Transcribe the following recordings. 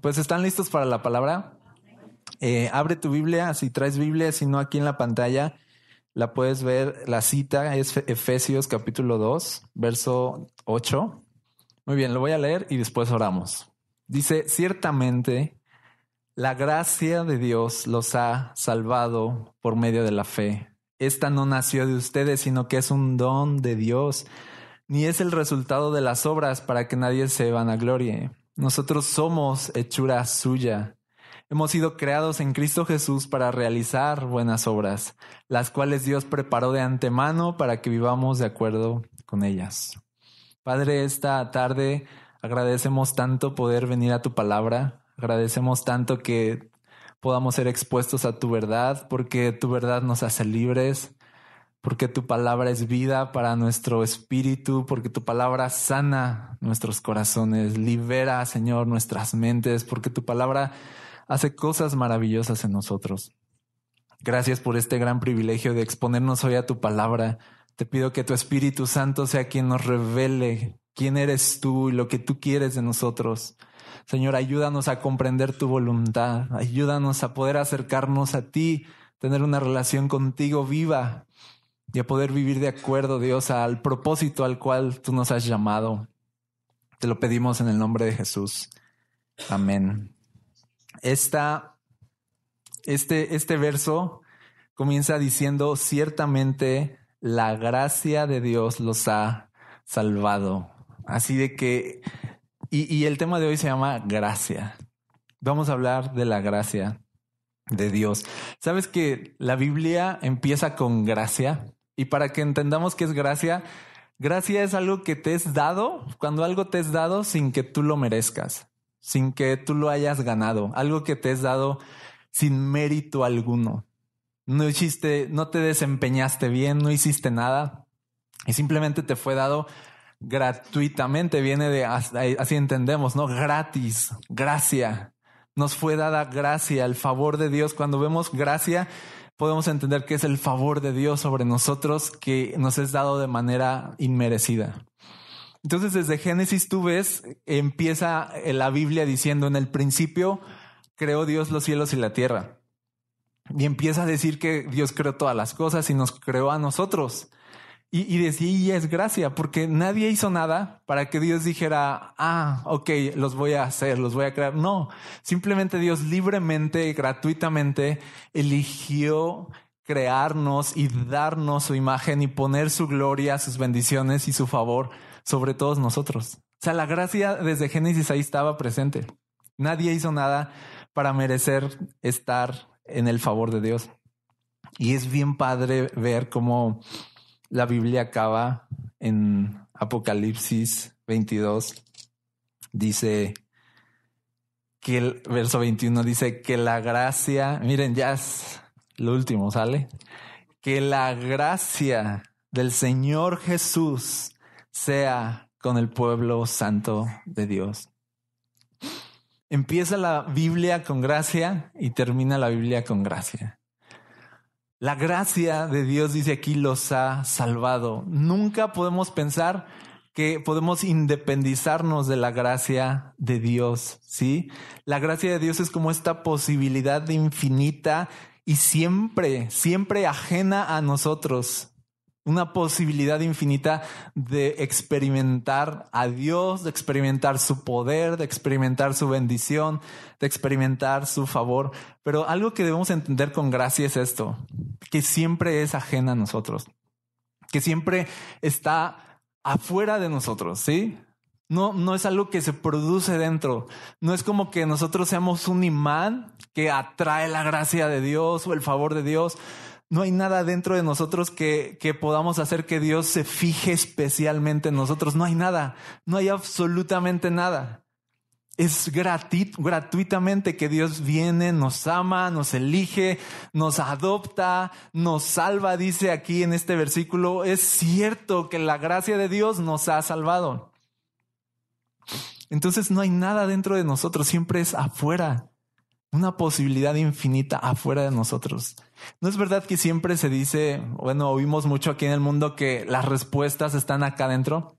Pues están listos para la palabra. Eh, abre tu Biblia, si traes Biblia, si no aquí en la pantalla, la puedes ver. La cita es Efesios capítulo 2, verso 8. Muy bien, lo voy a leer y después oramos. Dice, ciertamente la gracia de Dios los ha salvado por medio de la fe. Esta no nació de ustedes, sino que es un don de Dios, ni es el resultado de las obras para que nadie se vanaglorie. Nosotros somos hechura suya. Hemos sido creados en Cristo Jesús para realizar buenas obras, las cuales Dios preparó de antemano para que vivamos de acuerdo con ellas. Padre, esta tarde agradecemos tanto poder venir a tu palabra, agradecemos tanto que podamos ser expuestos a tu verdad, porque tu verdad nos hace libres, porque tu palabra es vida para nuestro espíritu, porque tu palabra sana nuestros corazones, libera, Señor, nuestras mentes, porque tu palabra hace cosas maravillosas en nosotros. Gracias por este gran privilegio de exponernos hoy a tu palabra. Te pido que tu Espíritu Santo sea quien nos revele quién eres tú y lo que tú quieres de nosotros. Señor, ayúdanos a comprender tu voluntad, ayúdanos a poder acercarnos a ti, tener una relación contigo viva y a poder vivir de acuerdo, Dios, al propósito al cual tú nos has llamado. Te lo pedimos en el nombre de Jesús. Amén. Esta, este, este verso comienza diciendo, ciertamente la gracia de Dios los ha salvado. Así de que, y, y el tema de hoy se llama gracia. Vamos a hablar de la gracia de Dios. ¿Sabes que la Biblia empieza con gracia? Y para que entendamos qué es gracia, gracia es algo que te es dado, cuando algo te es dado sin que tú lo merezcas, sin que tú lo hayas ganado, algo que te es dado sin mérito alguno. No hiciste, no te desempeñaste bien, no hiciste nada y simplemente te fue dado gratuitamente, viene de, así entendemos, ¿no? Gratis, gracia. Nos fue dada gracia, el favor de Dios. Cuando vemos gracia, podemos entender que es el favor de Dios sobre nosotros que nos es dado de manera inmerecida. Entonces desde Génesis tú ves, empieza la Biblia diciendo en el principio creó Dios los cielos y la tierra. Y empieza a decir que Dios creó todas las cosas y nos creó a nosotros. Y, y decía, es gracia, porque nadie hizo nada para que Dios dijera, ah, ok, los voy a hacer, los voy a crear. No, simplemente Dios libremente, gratuitamente, eligió crearnos y darnos su imagen y poner su gloria, sus bendiciones y su favor sobre todos nosotros. O sea, la gracia desde Génesis ahí estaba presente. Nadie hizo nada para merecer estar en el favor de Dios. Y es bien padre ver cómo la Biblia acaba en Apocalipsis 22. Dice que el verso 21 dice que la gracia, miren, ya es lo último, ¿sale? Que la gracia del Señor Jesús sea con el pueblo santo de Dios. Empieza la Biblia con gracia y termina la Biblia con gracia. La gracia de Dios, dice aquí, los ha salvado. Nunca podemos pensar que podemos independizarnos de la gracia de Dios, ¿sí? La gracia de Dios es como esta posibilidad infinita y siempre, siempre ajena a nosotros una posibilidad infinita de experimentar a Dios, de experimentar su poder, de experimentar su bendición, de experimentar su favor. Pero algo que debemos entender con gracia es esto, que siempre es ajena a nosotros, que siempre está afuera de nosotros, ¿sí? No, no es algo que se produce dentro. No es como que nosotros seamos un imán que atrae la gracia de Dios o el favor de Dios no hay nada dentro de nosotros que, que podamos hacer que Dios se fije especialmente en nosotros. No hay nada, no hay absolutamente nada. Es gratuitamente que Dios viene, nos ama, nos elige, nos adopta, nos salva, dice aquí en este versículo. Es cierto que la gracia de Dios nos ha salvado. Entonces no hay nada dentro de nosotros, siempre es afuera una posibilidad infinita afuera de nosotros. No es verdad que siempre se dice, bueno, oímos mucho aquí en el mundo que las respuestas están acá adentro.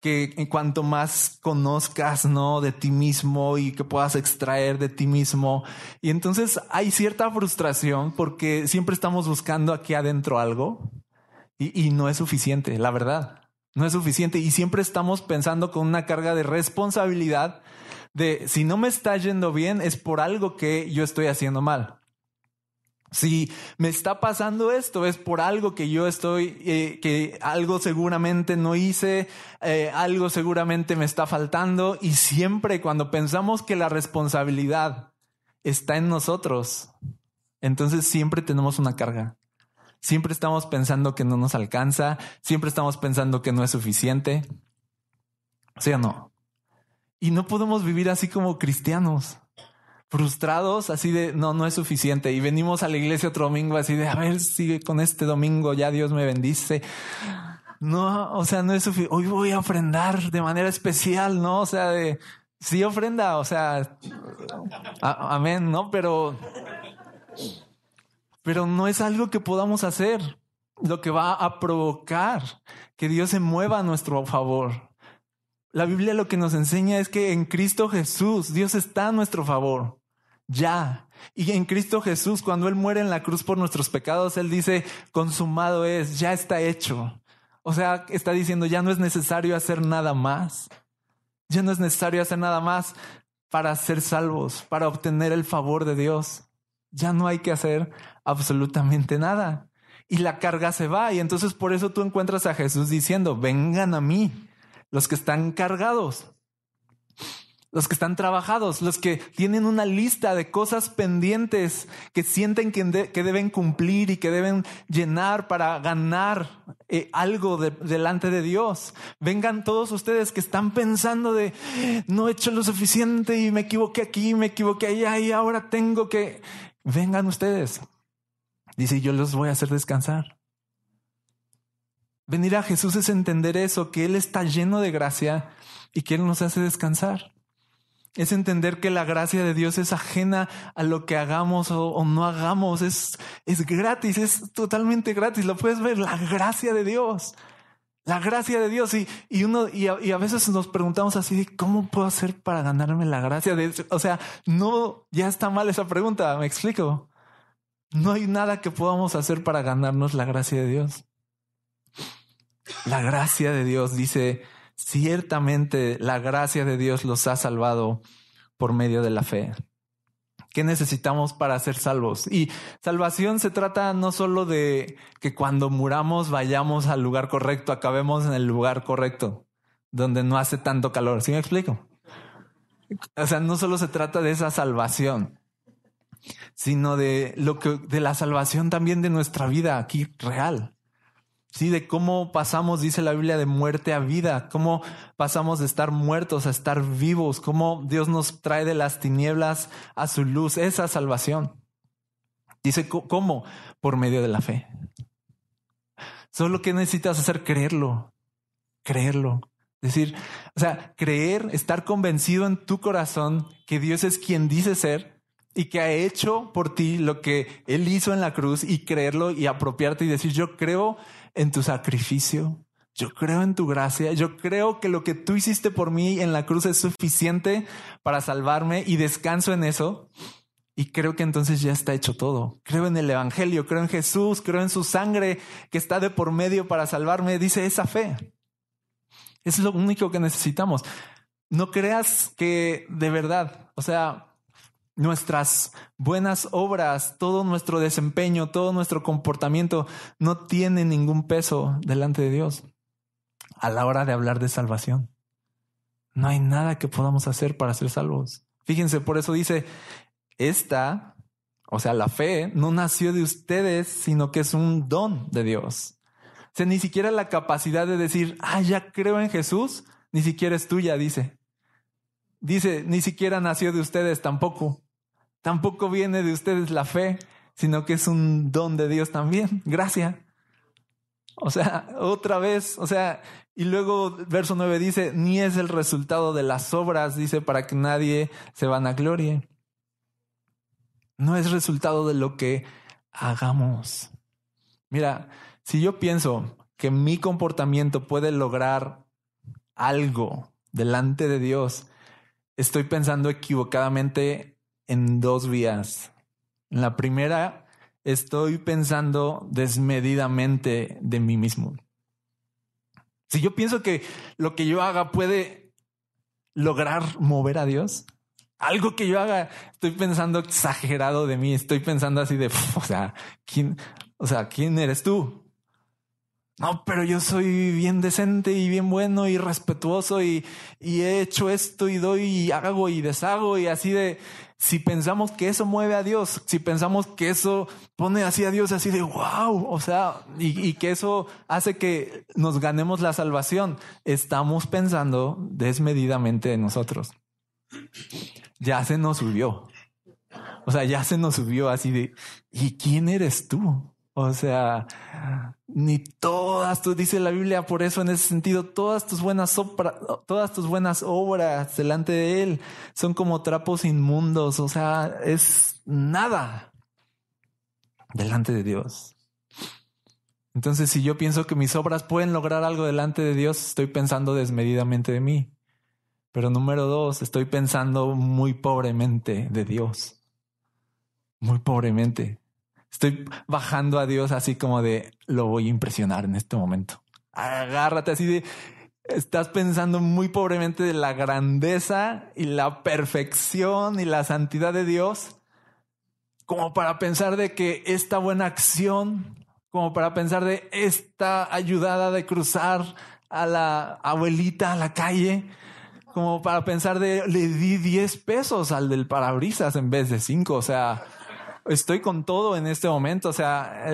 que cuanto más conozcas, ¿no? De ti mismo y que puedas extraer de ti mismo. Y entonces hay cierta frustración porque siempre estamos buscando aquí adentro algo y, y no es suficiente, la verdad. No es suficiente y siempre estamos pensando con una carga de responsabilidad de si no me está yendo bien es por algo que yo estoy haciendo mal. Si me está pasando esto es por algo que yo estoy, eh, que algo seguramente no hice, eh, algo seguramente me está faltando y siempre cuando pensamos que la responsabilidad está en nosotros, entonces siempre tenemos una carga. Siempre estamos pensando que no nos alcanza, siempre estamos pensando que no es suficiente. ¿Sí o no? Y no podemos vivir así como cristianos frustrados, así de no, no es suficiente. Y venimos a la iglesia otro domingo, así de a ver, sigue con este domingo, ya Dios me bendice. No, o sea, no es suficiente. Hoy voy a ofrendar de manera especial, ¿no? O sea, de sí ofrenda, o sea, amén, ¿no? Pero, pero no es algo que podamos hacer. Lo que va a provocar que Dios se mueva a nuestro favor. La Biblia lo que nos enseña es que en Cristo Jesús Dios está a nuestro favor. Ya. Y en Cristo Jesús, cuando Él muere en la cruz por nuestros pecados, Él dice, consumado es, ya está hecho. O sea, está diciendo, ya no es necesario hacer nada más. Ya no es necesario hacer nada más para ser salvos, para obtener el favor de Dios. Ya no hay que hacer absolutamente nada. Y la carga se va. Y entonces por eso tú encuentras a Jesús diciendo, vengan a mí los que están cargados, los que están trabajados, los que tienen una lista de cosas pendientes que sienten que, deben cumplir y que deben llenar para ganar eh, algo delante de Dios. Vengan todos ustedes que están pensando de no he hecho lo suficiente y me equivoqué aquí, me equivoqué allá y ahora tengo que... Vengan ustedes. Dice, yo los voy a hacer descansar. Venir a Jesús es entender eso, que Él está lleno de gracia y que Él nos hace descansar. Es entender que la gracia de Dios es ajena a lo que hagamos o, no hagamos. Es, es gratis, es totalmente gratis. Lo puedes ver, la gracia de Dios. La gracia de Dios. Y, y uno, y a, veces nos preguntamos así cómo puedo hacer para ganarme la gracia de Dios. O sea, no, ya está mal esa pregunta. Me explico. No hay nada que podamos hacer para ganarnos la gracia de Dios. La gracia de Dios dice, ciertamente la gracia de Dios los ha salvado por medio de la fe. ¿Qué necesitamos para ser salvos? Y salvación se trata no solo de que cuando muramos vayamos al lugar correcto, acabemos en el lugar correcto, donde no hace tanto calor. ¿Sí me explico? O sea, no solo se trata de esa salvación, sino de lo que, de la salvación también de nuestra vida aquí real. Sí, de cómo pasamos, dice la Biblia, de muerte a vida, cómo pasamos de estar muertos a estar vivos, cómo Dios nos trae de las tinieblas a su luz, esa salvación. Dice, ¿cómo? Por medio de la fe. Solo que necesitas hacer creerlo, creerlo. Decir, o sea, creer, estar convencido en tu corazón que Dios es quien dice ser y que ha hecho por ti lo que Él hizo en la cruz y creerlo y apropiarte y decir, yo creo en tu sacrificio, yo creo en tu gracia, yo creo que lo que tú hiciste por mí en la cruz es suficiente para salvarme y descanso en eso. Y creo que entonces ya está hecho todo. Creo en el Evangelio, creo en Jesús, creo en su sangre que está de por medio para salvarme. Dice esa fe. Es lo único que necesitamos. No creas que de verdad, o sea, nuestras buenas obras, todo nuestro desempeño, todo nuestro comportamiento no tiene ningún peso delante de Dios a la hora de hablar de salvación. No hay nada que podamos hacer para ser salvos. Fíjense, por eso dice, esta, o sea, la fe no nació de ustedes, sino que es un don de Dios. O sea, ni siquiera la capacidad de decir, ah, ya creo en Jesús, ni siquiera es tuya, dice. Dice, ni siquiera nació de ustedes tampoco. Tampoco viene de ustedes la fe, sino que es un don de Dios también. Gracias. O sea, otra vez, o sea, y luego verso 9 dice, ni es el resultado de las obras, dice, para que nadie se vanaglorie. No es resultado de lo que hagamos. Mira, si yo pienso que mi comportamiento puede lograr algo delante de Dios, estoy pensando equivocadamente en dos vías. En la primera, estoy pensando desmedidamente de mí mismo. Si yo pienso que lo que yo haga puede lograr mover a Dios, algo que yo haga, estoy pensando exagerado de mí, estoy pensando así de, o sea, ¿quién, o sea, ¿quién eres tú? No, pero yo soy bien decente y bien bueno y respetuoso y, y he hecho esto y doy y hago y deshago y así de, si pensamos que eso mueve a Dios, si pensamos que eso pone así a Dios así de wow, o sea, y, que eso hace que nos ganemos la salvación, estamos pensando desmedidamente en nosotros. Ya se nos subió. O sea, ya se nos subió así de, ¿y quién eres tú? O sea, ni todas, tú dice la Biblia, por eso en ese sentido, todas tus buenas obras, todas tus buenas obras delante de Él son como trapos inmundos. O sea, es nada delante de Dios. Entonces, si yo pienso que mis obras pueden lograr algo delante de Dios, estoy pensando desmedidamente de mí. Pero número dos, estoy pensando muy pobremente de Dios. Muy pobremente. Estoy bajando a Dios así como de lo voy a impresionar en este momento. Agárrate así de estás pensando muy pobremente de la grandeza y la perfección y la santidad de Dios, como para pensar de que esta buena acción, como para pensar de esta ayudada de cruzar a la abuelita a la calle, como para pensar de le di 10 pesos al del parabrisas en vez de 5, o sea, estoy con todo en este momento. O sea,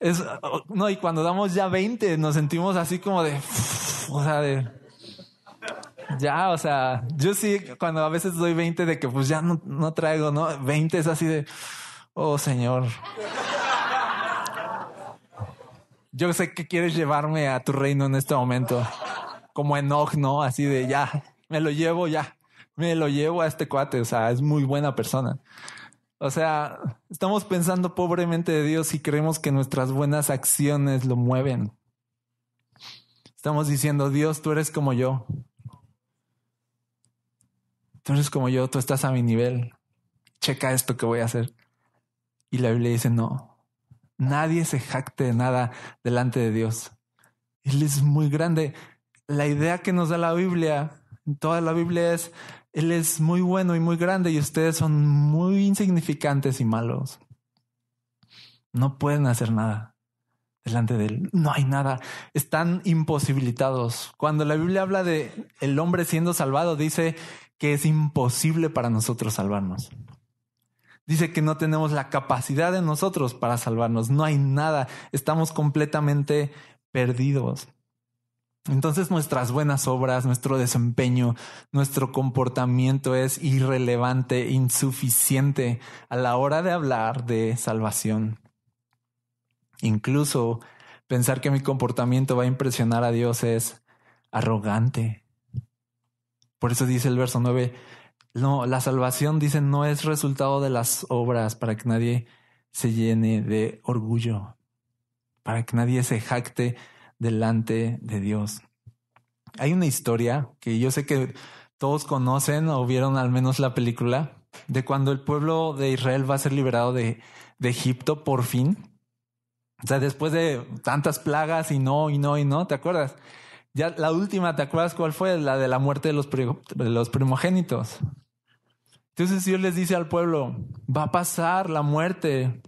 es, no, y cuando damos ya 20 nos sentimos así como de, o sea, de, ya, o sea, yo sí, cuando a veces doy 20 de que pues ya no, traigo, ¿no? 20 es así de, oh Señor. Yo sé que quieres llevarme a tu reino en este momento. Como Enoch, ¿no? Así de ya, me lo llevo ya. Me lo llevo a este cuate. O sea, es muy buena persona. O sea, estamos pensando pobremente de Dios y creemos que nuestras buenas acciones lo mueven. Estamos diciendo, Dios, tú eres como yo. Tú eres como yo, tú estás a mi nivel. Checa esto que voy a hacer. Y la Biblia dice, no, nadie se jacte de nada delante de Dios. Él es muy grande. La idea que nos da la Biblia, toda la Biblia es, él es muy bueno y muy grande y ustedes son muy insignificantes y malos. No pueden hacer nada delante de él. No hay nada. Están imposibilitados. Cuando la Biblia habla de el hombre siendo salvado, dice que es imposible para nosotros salvarnos. Dice que no tenemos la capacidad de nosotros para salvarnos. No hay nada. Estamos completamente perdidos. Entonces nuestras buenas obras, nuestro desempeño, nuestro comportamiento es irrelevante, insuficiente a la hora de hablar de salvación. Incluso pensar que mi comportamiento va a impresionar a Dios es arrogante. Por eso dice el verso 9, no, la salvación dice no es resultado de las obras para que nadie se llene de orgullo, para que nadie se jacte delante de Dios. Hay una historia que yo sé que todos conocen o vieron al menos la película de cuando el pueblo de Israel va a ser liberado de, de Egipto por fin. O sea, después de tantas plagas y no, y no, y no, ¿te acuerdas? Ya la última, ¿te acuerdas cuál fue? La de la muerte de los, de los primogénitos. Entonces Dios les dice al pueblo, va a pasar la muerte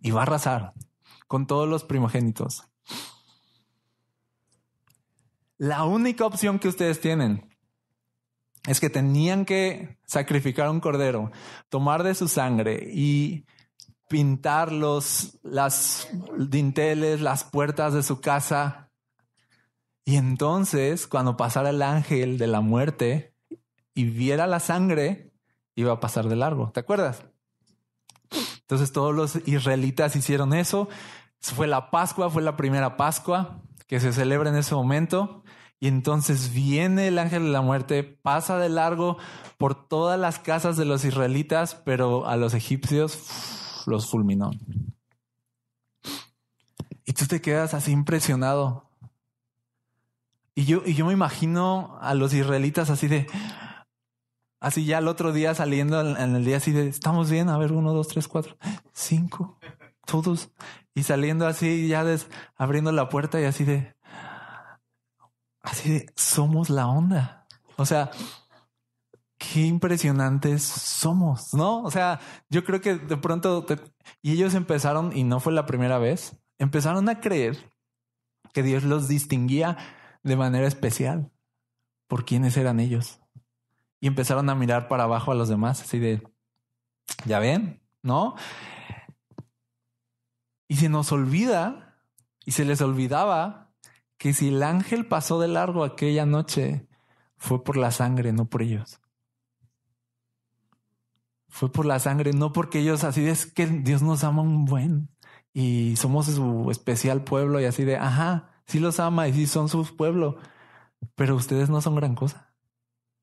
y va a arrasar con todos los primogénitos. La única opción que ustedes tienen es que tenían que sacrificar un cordero, tomar de su sangre y pintar los, las dinteles, las puertas de su casa. Y entonces, cuando pasara el ángel de la muerte y viera la sangre, iba a pasar de largo. ¿Te acuerdas? Entonces todos los israelitas hicieron eso. Fue la Pascua, fue la primera Pascua que se celebra en ese momento. Y entonces viene el ángel de la muerte, pasa de largo por todas las casas de los israelitas, pero a los egipcios los fulminó. Y tú te quedas así impresionado. Y yo, y yo me imagino a los israelitas así de, así ya el otro día saliendo en, el día así de, estamos bien, a ver, uno, dos, tres, cuatro, cinco, todos. Y saliendo así, ya des, abriendo la puerta y así de, así de, somos la onda. O sea, qué impresionantes somos, ¿no? O sea, yo creo que de pronto, y ellos empezaron, y no fue la primera vez, empezaron a creer que Dios los distinguía de manera especial por quiénes eran ellos. Y empezaron a mirar para abajo a los demás, así de, ya ven, ¿no? Y se nos olvida, y se les olvidaba, que si el ángel pasó de largo aquella noche, fue por la sangre, no por ellos. Fue por la sangre, no porque ellos así es que Dios nos ama un buen y somos su especial pueblo y así de, ajá, sí los ama y sí son su pueblo, pero ustedes no son gran cosa.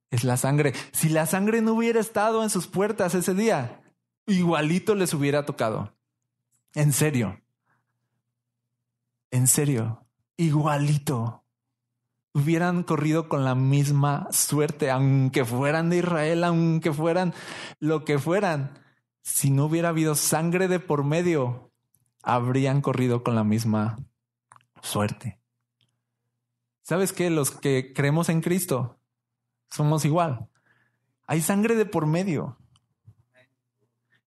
Es la sangre. Si la sangre no hubiera estado en sus puertas ese día, igualito les hubiera tocado. En serio. En serio. Igualito. Hubieran corrido con la misma suerte, aunque fueran de Israel, aunque fueran lo que fueran. Si no hubiera habido sangre de por medio, habrían corrido con la misma suerte. ¿Sabes qué? Los que creemos en Cristo somos igual. Hay sangre de por medio.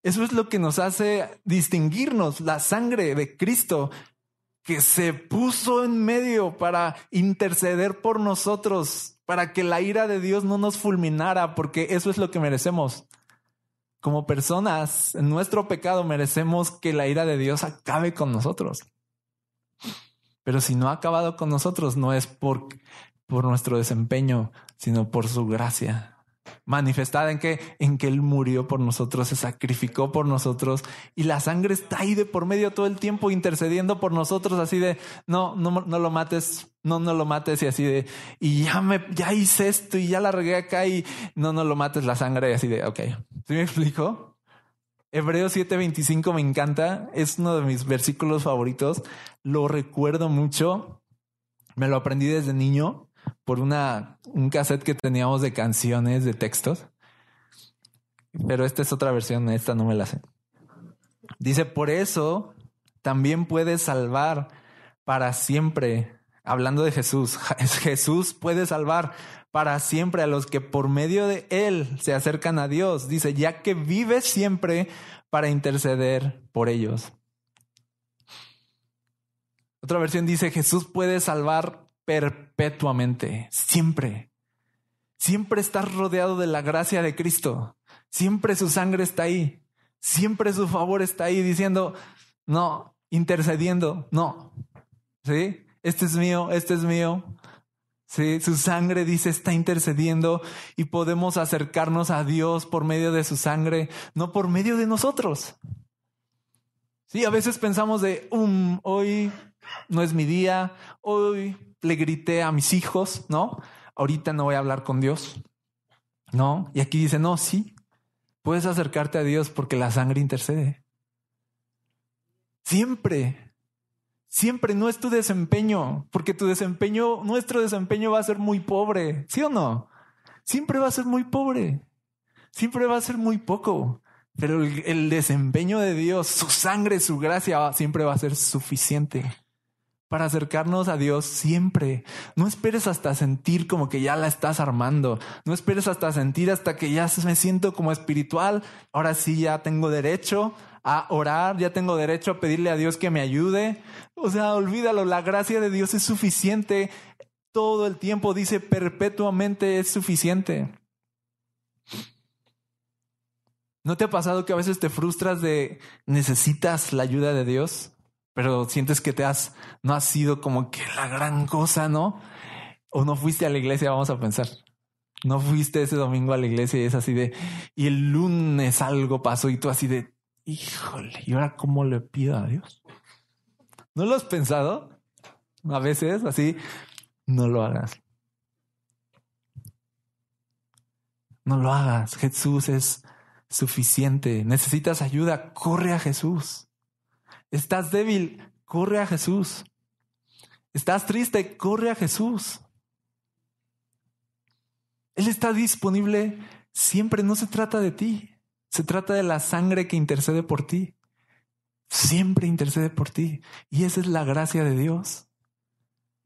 Eso es lo que nos hace distinguirnos, la sangre de Cristo que se puso en medio para interceder por nosotros, para que la ira de Dios no nos fulminara, porque eso es lo que merecemos. Como personas, en nuestro pecado merecemos que la ira de Dios acabe con nosotros. Pero si no ha acabado con nosotros, no es por, por nuestro desempeño, sino por su gracia. Manifestada en que, en que Él murió por nosotros, se sacrificó por nosotros y la sangre está ahí de por medio todo el tiempo intercediendo por nosotros, así de no, no, no lo mates, no, no lo mates y así de y ya me, ya hice esto y ya la regué acá y no, no lo mates la sangre y así de ok. ¿Sí me explico? Hebreos 7:25 me encanta, es uno de mis versículos favoritos, lo recuerdo mucho, me lo aprendí desde niño por una, un cassette que teníamos de canciones, de textos, pero esta es otra versión, esta no me la sé. Dice, por eso también puedes salvar para siempre, hablando de Jesús, Jesús puede salvar para siempre a los que por medio de Él se acercan a Dios. Dice, ya que vive siempre para interceder por ellos. Otra versión dice, Jesús puede salvar perpetuamente, siempre. Siempre estás rodeado de la gracia de Cristo. Siempre su sangre está ahí. Siempre su favor está ahí diciendo, no, intercediendo, no. ¿Sí? Este es mío, este es mío. Sí, su sangre dice está intercediendo y podemos acercarnos a Dios por medio de su sangre, no por medio de nosotros. Sí, a veces pensamos de, um, hoy no es mi día, hoy le grité a mis hijos, ¿no? Ahorita no voy a hablar con Dios, ¿no? Y aquí dice, no, sí, puedes acercarte a Dios porque la sangre intercede. Siempre, Siempre no es tu desempeño, porque tu desempeño, nuestro desempeño va a ser muy pobre, ¿sí o no? Siempre va a ser muy pobre, siempre va a ser muy poco, pero el, desempeño de Dios, su sangre, su gracia, siempre va a ser suficiente para acercarnos a Dios siempre. No esperes hasta sentir como que ya la estás armando. No esperes hasta sentir hasta que ya me siento como espiritual. Ahora sí ya tengo derecho a orar, ya tengo derecho a pedirle a Dios que me ayude. O sea, olvídalo, la gracia de Dios es suficiente. Todo el tiempo dice perpetuamente es suficiente. ¿No te ha pasado que a veces te frustras de necesitas la ayuda de Dios, pero sientes que te has, no has sido como que la gran cosa, ¿no? O no fuiste a la iglesia, vamos a pensar. No fuiste ese domingo a la iglesia y es así de, y el lunes algo pasó y tú así de, híjole, ¿y ahora cómo le pido a Dios? ¿No lo has pensado? A veces así, no lo hagas. No lo hagas. Jesús es suficiente. Necesitas ayuda, corre a Jesús. Estás débil, corre a Jesús. Estás triste, corre a Jesús. Él está disponible siempre. No se trata de ti. Se trata de la sangre que intercede por ti. Siempre intercede por ti. Y esa es la gracia de Dios.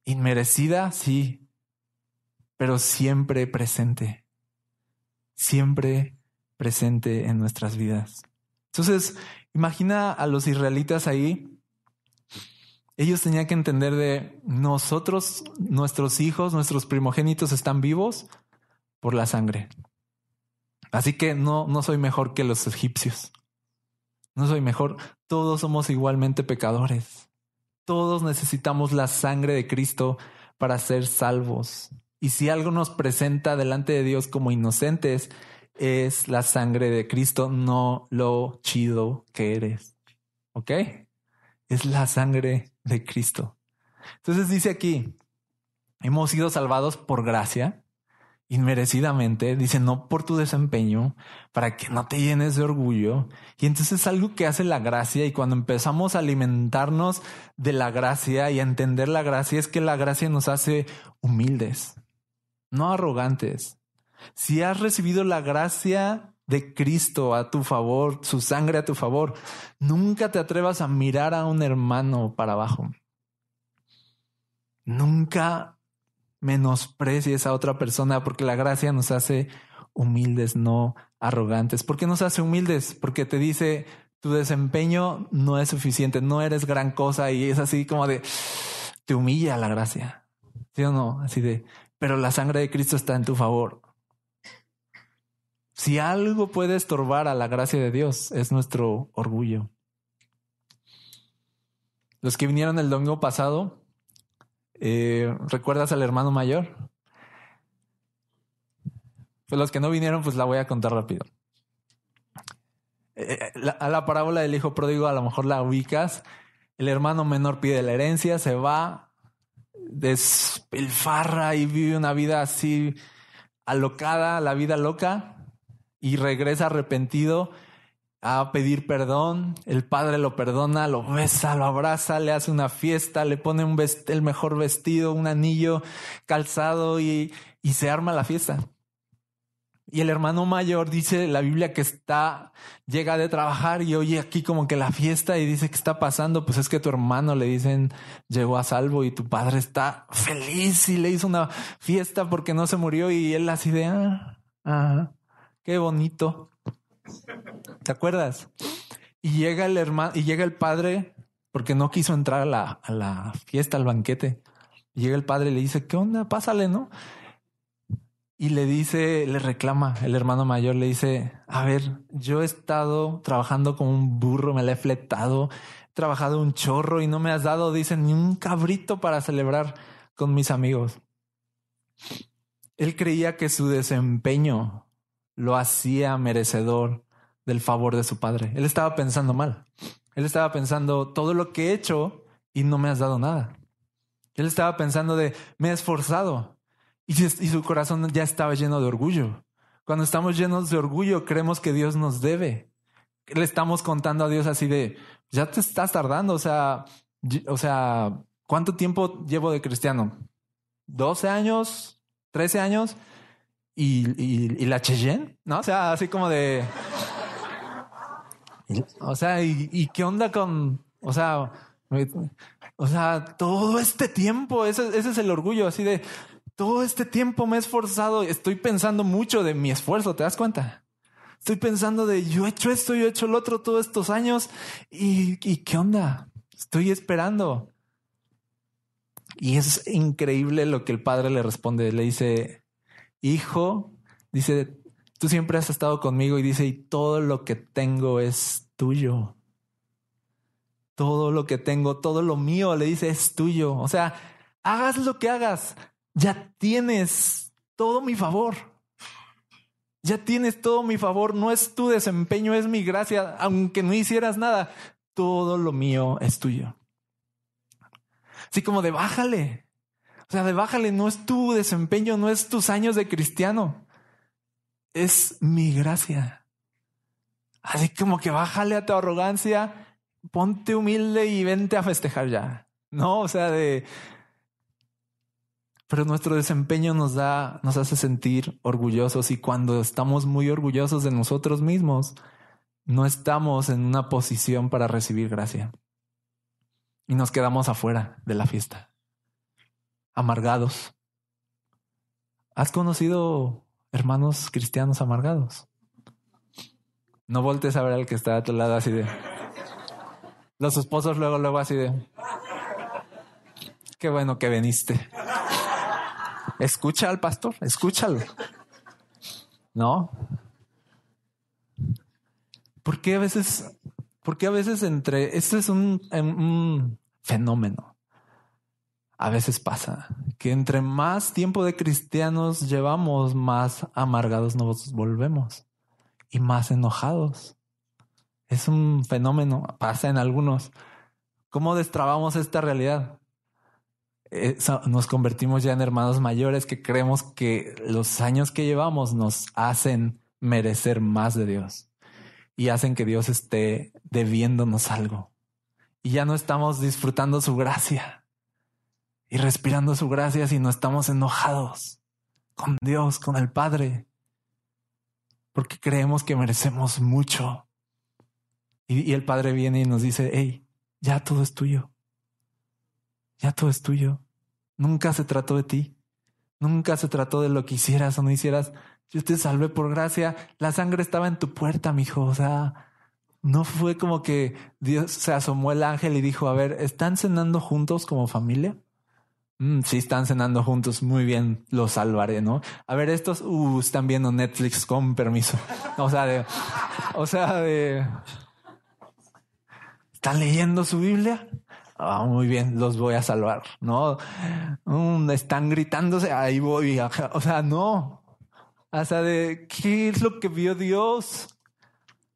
Inmerecida, sí, pero siempre presente. Siempre presente en nuestras vidas. Entonces, imagina a los israelitas ahí. Ellos tenían que entender de nosotros, nuestros hijos, nuestros primogénitos están vivos por la sangre. Así que no, no soy mejor que los egipcios. No soy mejor. Todos somos igualmente pecadores. Todos necesitamos la sangre de Cristo para ser salvos. Y si algo nos presenta delante de Dios como inocentes, es la sangre de Cristo, no lo chido que eres. ¿Ok? Es la sangre de Cristo. Entonces dice aquí, hemos sido salvados por gracia inmerecidamente, dice, no por tu desempeño, para que no te llenes de orgullo. Y entonces es algo que hace la gracia y cuando empezamos a alimentarnos de la gracia y a entender la gracia, es que la gracia nos hace humildes, no arrogantes. Si has recibido la gracia de Cristo a tu favor, su sangre a tu favor, nunca te atrevas a mirar a un hermano para abajo. Nunca menosprecies a otra persona porque la gracia nos hace humildes, no arrogantes. ¿Por qué nos hace humildes? Porque te dice tu desempeño no es suficiente, no eres gran cosa y es así como de te humilla la gracia. ¿Sí o no? Así de, pero la sangre de Cristo está en tu favor. Si algo puede estorbar a la gracia de Dios, es nuestro orgullo. Los que vinieron el domingo pasado eh, ¿Recuerdas al hermano mayor? Pues los que no vinieron, pues la voy a contar rápido. Eh, a la parábola del hijo pródigo a lo mejor la ubicas. El hermano menor pide la herencia, se va, despilfarra y vive una vida así alocada, la vida loca, y regresa arrepentido a pedir perdón, el padre lo perdona, lo besa, lo abraza, le hace una fiesta, le pone un el mejor vestido, un anillo, calzado y, y se arma la fiesta. Y el hermano mayor dice la Biblia que está, llega de trabajar y oye aquí como que la fiesta y dice que está pasando. Pues es que tu hermano le dicen llegó a salvo y tu padre está feliz y le hizo una fiesta porque no se murió y él así de, ah, ah qué bonito. ¿Te acuerdas? Y llega el hermano, y llega el padre, porque no quiso entrar a la, fiesta, al banquete. Llega el padre y le dice, ¿qué onda? Pásale, ¿no? Y le dice, le reclama, el hermano mayor le dice, a ver, yo he estado trabajando como un burro, me la he fletado, he trabajado un chorro y no me has dado, dice, ni un cabrito para celebrar con mis amigos. Él creía que su desempeño lo hacía merecedor del favor de su padre. Él estaba pensando mal. Él estaba pensando todo lo que he hecho y no me has dado nada. Él estaba pensando de me he esforzado y, su corazón ya estaba lleno de orgullo. Cuando estamos llenos de orgullo, creemos que Dios nos debe. Le estamos contando a Dios así de ya te estás tardando. O sea, o sea, ¿cuánto tiempo llevo de cristiano? ¿12 años? ¿13 años? Y, la Cheyenne, ¿no? O sea, así como de... O sea, ¿y, qué onda con... O sea, o sea, todo este tiempo, ese, ese es el orgullo, así de... Todo este tiempo me he esforzado, estoy pensando mucho de mi esfuerzo, ¿te das cuenta? Estoy pensando de yo he hecho esto, yo he hecho el otro todos estos años y, y qué onda? Estoy esperando. Y es increíble lo que el padre le responde. Le dice, hijo, dice, tú siempre has estado conmigo y dice, y todo lo que tengo es tuyo. Todo lo que tengo, todo lo mío, le dice, es tuyo. O sea, hagas lo que hagas, ya tienes todo mi favor. Ya tienes todo mi favor, no es tu desempeño, es mi gracia, aunque no hicieras nada, todo lo mío es tuyo. Así como de bájale, o sea, de bájale, no es tu desempeño, no es tus años de cristiano. Es mi gracia. Así como que bájale a tu arrogancia, ponte humilde y vente a festejar ya. No, o sea, de... pero nuestro desempeño nos da, nos hace sentir orgullosos y cuando estamos muy orgullosos de nosotros mismos, no estamos en una posición para recibir gracia. Y nos quedamos afuera de la fiesta, amargados. ¿Has conocido hermanos cristianos amargados? No voltees a ver al que está a tu lado así de... Los esposos luego, luego así de... Qué bueno que viniste. Escucha al pastor, escúchalo. ¿No? ¿Por qué a veces, por qué a veces entre, esto es un fenómeno. A veces pasa que entre más tiempo de cristianos llevamos, más amargados nos volvemos y más enojados. Es un fenómeno, pasa en algunos. ¿Cómo destrabamos esta realidad? Eh, nos convertimos ya en hermanos mayores que creemos que los años que llevamos nos hacen merecer más de Dios y hacen que Dios esté debiéndonos algo. Y ya no estamos disfrutando su gracia y respirando su gracia, sino estamos enojados con Dios, con el Padre, porque creemos que merecemos mucho. Y, y el Padre viene y nos dice, hey, ya todo es tuyo ya todo es tuyo. Nunca se trató de ti. Nunca se trató de lo que hicieras o no hicieras. Yo te salvé por gracia. La sangre estaba en tu puerta, mi hijo. O sea, no fue como que Dios se asomó el ángel y dijo, a ver, ¿están cenando juntos como familia? Mm, sí, están cenando juntos. Muy bien, los salvaré, ¿no? A ver, estos uh, están viendo Netflix con permiso. O sea, de, o sea, de, ¿están leyendo su Biblia? Ah, muy bien, los voy a salvar, ¿no? Mm, están gritándose, ahí voy. O sea, no. O sea, de qué es lo que vio Dios.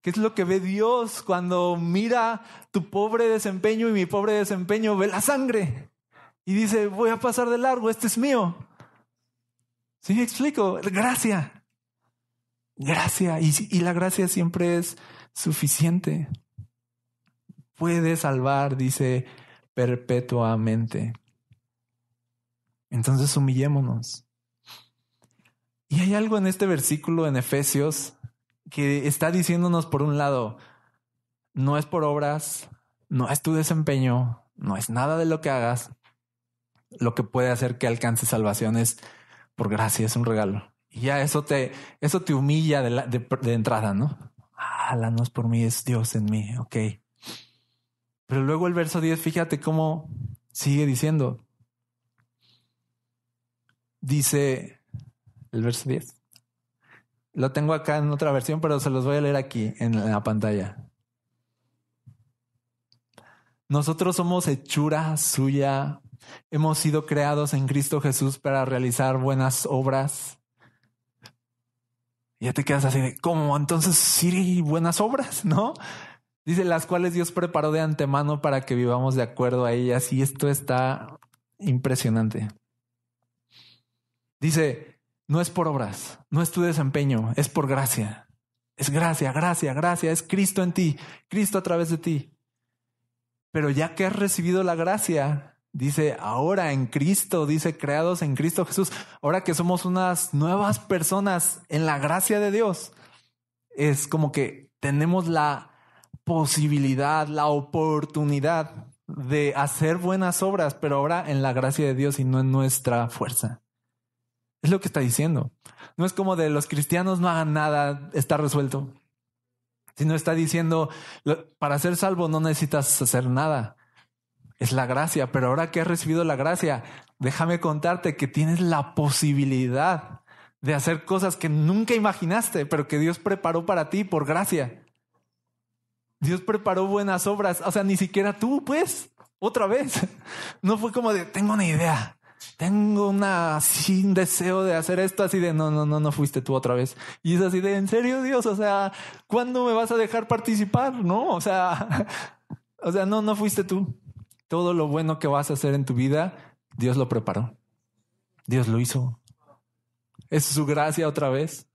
¿Qué es lo que ve Dios cuando mira tu pobre desempeño y mi pobre desempeño? Ve la sangre y dice, voy a pasar de largo, este es mío. ¿Sí me explico? Gracia. Gracia. Y, y la gracia siempre es suficiente. Puede salvar, dice perpetuamente. Entonces humillémonos. Y hay algo en este versículo en Efesios que está diciéndonos por un lado, no es por obras, no es tu desempeño, no es nada de lo que hagas. Lo que puede hacer que alcance salvación es por gracia, es un regalo. Y ya eso te, eso te humilla de, de entrada, ¿no? Ah, la no es por mí, es Dios en mí, ok. Pero luego el verso 10, fíjate cómo sigue diciendo. Dice el verso 10. Lo tengo acá en otra versión, pero se los voy a leer aquí en la pantalla. Nosotros somos hechura suya. Hemos sido creados en Cristo Jesús para realizar buenas obras. Ya te quedas así de, ¿cómo? Entonces sí, buenas obras, ¿no? Dice, las cuales Dios preparó de antemano para que vivamos de acuerdo a ellas. Y esto está impresionante. Dice, no es por obras, no es tu desempeño, es por gracia. Es gracia, gracia, gracia, es Cristo en ti, Cristo a través de ti. Pero ya que has recibido la gracia, dice, ahora en Cristo, dice, creados en Cristo Jesús, ahora que somos unas nuevas personas en la gracia de Dios, es como que tenemos la posibilidad, la oportunidad de hacer buenas obras, pero ahora en la gracia de Dios y no en nuestra fuerza. Es lo que está diciendo. No es como de los cristianos no hagan nada, está resuelto. Sino está diciendo, para ser salvo no necesitas hacer nada. Es la gracia, pero ahora que has recibido la gracia, déjame contarte que tienes la posibilidad de hacer cosas que nunca imaginaste, pero que Dios preparó para ti por gracia. Dios preparó buenas obras. O sea, ni siquiera tú, pues, otra vez. No fue como de, tengo una idea. Tengo una, sin deseo de hacer esto, así de, no, no, no, no fuiste tú otra vez. Y es así de, ¿en serio, Dios? O sea, ¿cuándo me vas a dejar participar? No, o sea, o sea, no, no fuiste tú. Todo lo bueno que vas a hacer en tu vida, Dios lo preparó. Dios lo hizo. Es su gracia otra vez.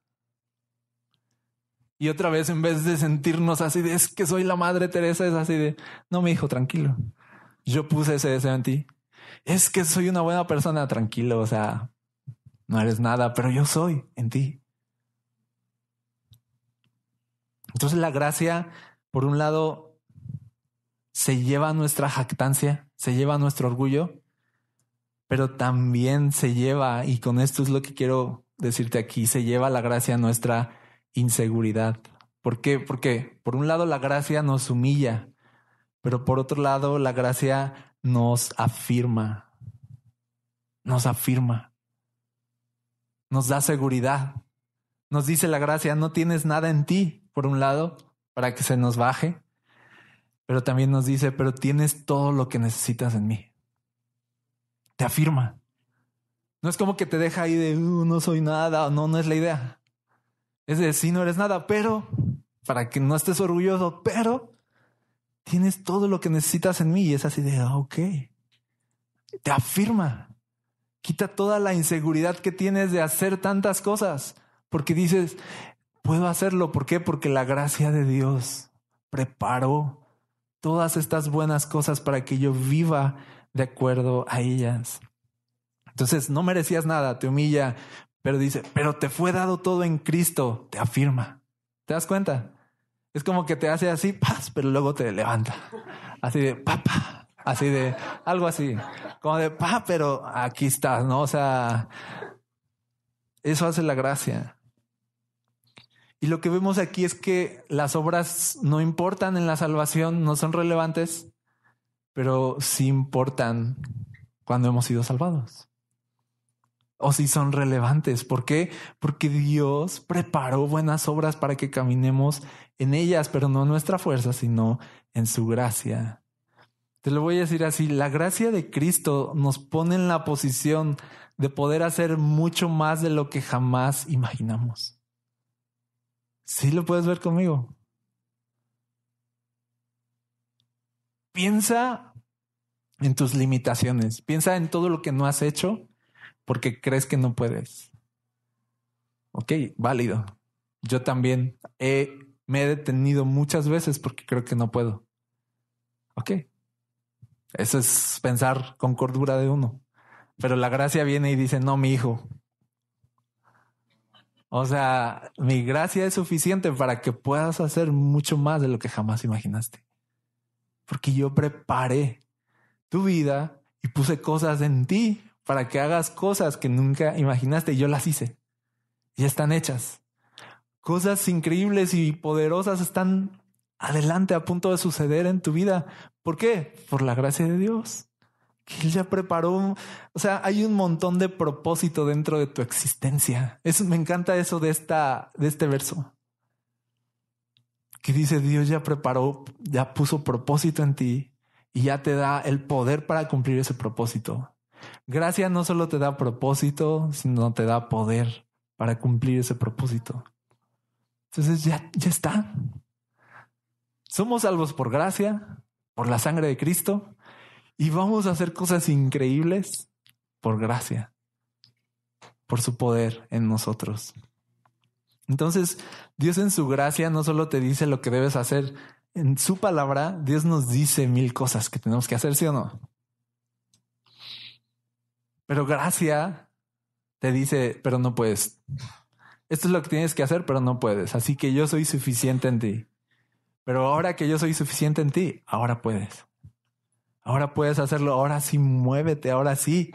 Y otra vez, en vez de sentirnos así de es que soy la madre Teresa, es así de no, mi hijo, tranquilo. Yo puse ese deseo en ti. es que soy una buena persona, tranquilo, o sea, no eres nada, pero yo soy en ti. Entonces la gracia, por un lado, se lleva nuestra jactancia, se lleva nuestro orgullo, pero también se lleva, y con esto es lo que quiero decirte aquí, se lleva la gracia nuestra inseguridad. ¿Por qué? Porque por un lado la gracia nos humilla, pero por otro lado la gracia nos afirma, nos afirma, nos da seguridad. Nos dice la gracia, no tienes nada en ti, por un lado, para que se nos baje, pero también nos dice, pero tienes todo lo que necesitas en mí. Te afirma. No es como que te deja ahí de, uh, no soy nada, no, no es la idea. Es de, sí, no eres nada, pero, para que no estés orgulloso, pero tienes todo lo que necesitas en mí. Y es así de, ok. Te afirma. Quita toda la inseguridad que tienes de hacer tantas cosas. Porque dices, puedo hacerlo. ¿Por qué? Porque la gracia de Dios preparó todas estas buenas cosas para que yo viva de acuerdo a ellas. Entonces, no merecías nada, te humilla, pero dice, pero te fue dado todo en Cristo, te afirma. ¿Te das cuenta? Es como que te hace así, paz, pero luego te levanta. Así de, papá, así de, algo así. Como de, pa, pero aquí estás, ¿no? O sea, eso hace la gracia. Y lo que vemos aquí es que las obras no importan en la salvación, no son relevantes, pero sí importan cuando hemos sido salvados o si son relevantes. ¿Por qué? Porque Dios preparó buenas obras para que caminemos en ellas, pero no en nuestra fuerza, sino en su gracia. Te lo voy a decir así, la gracia de Cristo nos pone en la posición de poder hacer mucho más de lo que jamás imaginamos. Sí lo puedes ver conmigo. Piensa en tus limitaciones, piensa en todo lo que no has hecho porque crees que no puedes. Ok, válido. Yo también me he detenido muchas veces porque creo que no puedo. Ok. Eso es pensar con cordura de uno. Pero la gracia viene y dice, no, mi hijo. O sea, mi gracia es suficiente para que puedas hacer mucho más de lo que jamás imaginaste. Porque yo preparé tu vida y puse cosas en ti para que hagas cosas que nunca imaginaste y yo las hice. Ya están hechas. Cosas increíbles y poderosas están adelante a punto de suceder en tu vida. ¿Por qué? Por la gracia de Dios. Él ya preparó. O sea, hay un montón de propósito dentro de tu existencia. Eso, me encanta eso de, esta, de este verso. Que dice Dios ya preparó, ya puso propósito en ti y ya te da el poder para cumplir ese propósito. Gracia no solo te da propósito, sino te da poder para cumplir ese propósito. Entonces ya, ya está. Somos salvos por gracia, por la sangre de Cristo, y vamos a hacer cosas increíbles por gracia, por su poder en nosotros. Entonces, Dios en su gracia no solo te dice lo que debes hacer, en su palabra, Dios nos dice mil cosas que tenemos que hacer, ¿sí o no? Pero gracia te dice, pero no puedes. Esto es lo que tienes que hacer, pero no puedes. Así que yo soy suficiente en ti. Pero ahora que yo soy suficiente en ti, ahora puedes. Ahora puedes hacerlo. Ahora sí, muévete. Ahora sí,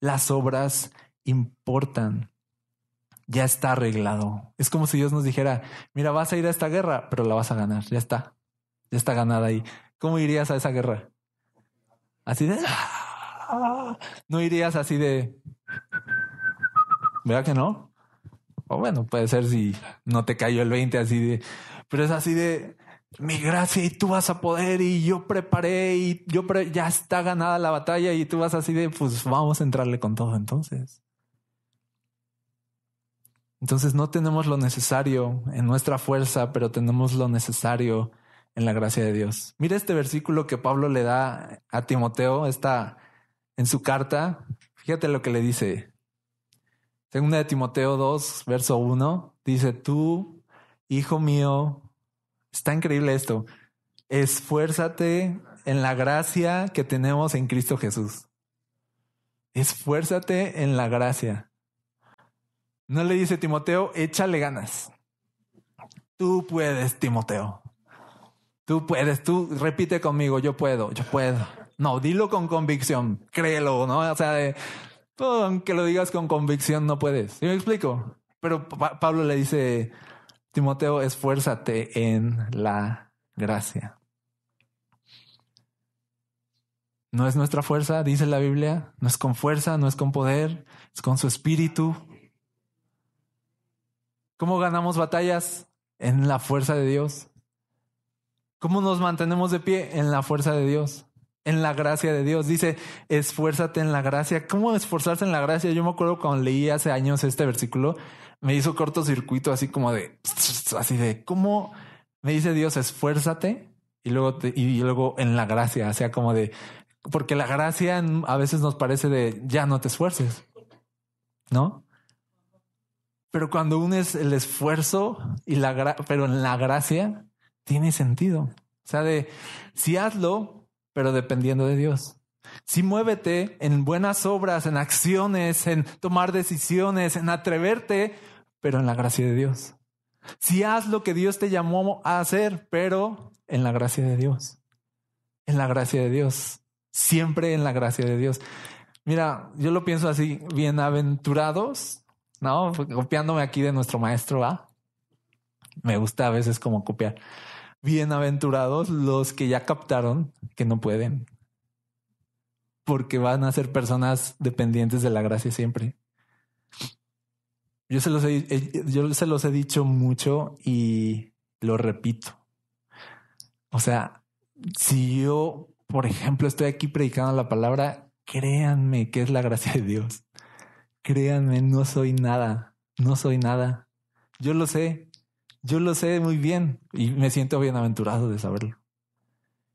las obras importan. Ya está arreglado. Es como si Dios nos dijera, mira, vas a ir a esta guerra, pero la vas a ganar. Ya está. Ya está ganada ahí. ¿Cómo irías a esa guerra? Así de... no irías así de. ¿Verdad que no? O bueno, puede ser si no te cayó el 20 así de. Pero es así de mi gracia y tú vas a poder y yo preparé y yo ya está ganada la batalla y tú vas así de pues vamos a entrarle con todo entonces. Entonces no tenemos lo necesario en nuestra fuerza, pero tenemos lo necesario en la gracia de Dios. Mira este versículo que Pablo le da a Timoteo, esta en su carta, fíjate lo que le dice. Segunda de Timoteo 2, verso 1, dice, tú, hijo mío, está increíble esto, esfuérzate en la gracia que tenemos en Cristo Jesús. esfuérzate en la gracia. No le dice Timoteo, échale ganas. Tú puedes, Timoteo. Tú puedes, tú repite conmigo, yo puedo, yo puedo. No, dilo con convicción, créelo, ¿no? O sea, aunque lo digas con convicción, no puedes. ¿Sí me explico? Pero Pablo le dice, Timoteo, esfuérzate en la gracia. No es nuestra fuerza, dice la Biblia, no es con fuerza, no es con poder, es con su espíritu. ¿Cómo ganamos batallas? En la fuerza de Dios. ¿Cómo nos mantenemos de pie? En la fuerza de Dios, en la gracia de Dios. Dice, esfuérzate en la gracia. ¿Cómo esforzarse en la gracia? Yo me acuerdo cuando leí hace años este versículo, me hizo cortocircuito así como de, así de, ¿cómo me dice Dios, esfuérzate? Y luego, y luego en la gracia, o sea, como de, porque la gracia a veces nos parece de ya no te esfuerces, ¿no? Pero cuando unes el esfuerzo y la pero en la gracia tiene sentido. O sea, de si hazlo, pero dependiendo de Dios. Si muévete en buenas obras, en acciones, en tomar decisiones, en atreverte, pero en la gracia de Dios. Si haz lo que Dios te llamó a hacer, pero en la gracia de Dios. En la gracia de Dios siempre en la gracia de Dios. Mira, yo lo pienso así, bienaventurados, ¿no? Copiándome aquí de nuestro maestro, ¿va? Me gusta a veces como copiar. Bienaventurados los que ya captaron que no pueden, porque van a ser personas dependientes de la gracia siempre. Yo se los he, yo se los he dicho mucho y lo repito. O sea, si yo por ejemplo, estoy aquí predicando la palabra, créanme que es la gracia de Dios. Créanme, no soy nada, no soy nada. Yo lo sé, yo lo sé muy bien y me siento bienaventurado de saberlo.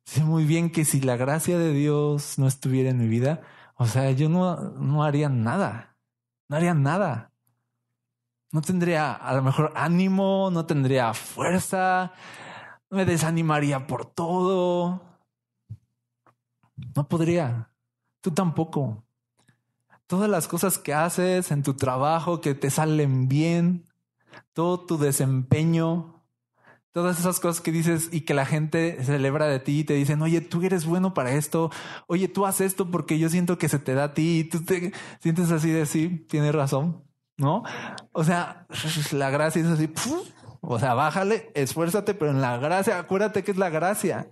Sé muy bien que si la gracia de Dios no estuviera en mi vida, o sea, yo no, no haría nada, no haría nada. No tendría a lo mejor ánimo, no tendría fuerza, me desanimaría por todo, no podría. Tú tampoco. Todas las cosas que haces en tu trabajo que te salen bien, todo tu desempeño, todas esas cosas que dices y que la gente celebra de ti y te dicen, oye, tú eres bueno para esto, oye, tú haces esto porque yo siento que se te da a ti y tú te sientes así de sí, tienes razón, ¿no? O sea, la gracia es así, o sea, bájale, esfuérzate, pero en la gracia, acuérdate que es la gracia.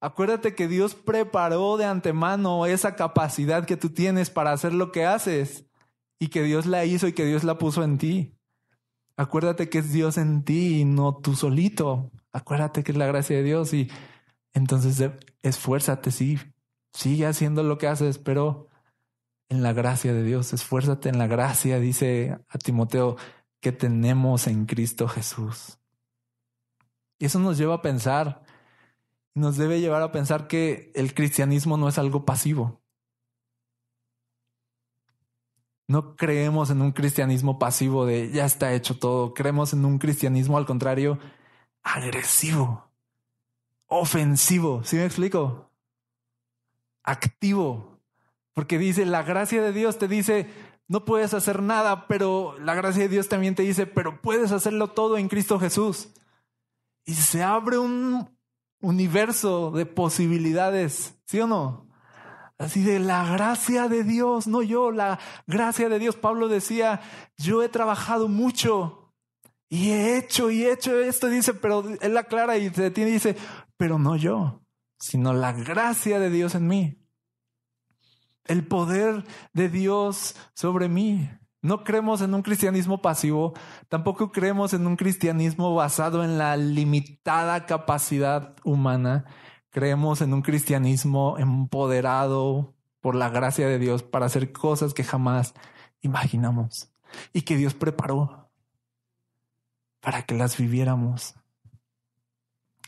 Acuérdate que Dios preparó de antemano esa capacidad que tú tienes para hacer lo que haces y que Dios la hizo y que Dios la puso en ti. Acuérdate que es Dios en ti y no tú solito. Acuérdate que es la gracia de Dios y entonces esfuérzate, sí, sigue haciendo lo que haces, pero en la gracia de Dios, esfuérzate en la gracia, dice a Timoteo, que tenemos en Cristo Jesús. Y eso nos lleva a pensar nos debe llevar a pensar que el cristianismo no es algo pasivo. No creemos en un cristianismo pasivo de ya está hecho todo. Creemos en un cristianismo al contrario agresivo, ofensivo. ¿Sí me explico? Activo. Porque dice, la gracia de Dios te dice, no puedes hacer nada, pero la gracia de Dios también te dice, pero puedes hacerlo todo en Cristo Jesús. Y se abre un universo de posibilidades, ¿sí o no? Así de la gracia de Dios, no yo, la gracia de Dios. Pablo decía, yo he trabajado mucho y he hecho y he hecho esto, dice, pero él aclara y se detiene y dice, pero no yo, sino la gracia de Dios en mí. El poder de Dios sobre mí. No creemos en un cristianismo pasivo, tampoco creemos en un cristianismo basado en la limitada capacidad humana. Creemos en un cristianismo empoderado por la gracia de Dios para hacer cosas que jamás imaginamos y que Dios preparó para que las viviéramos.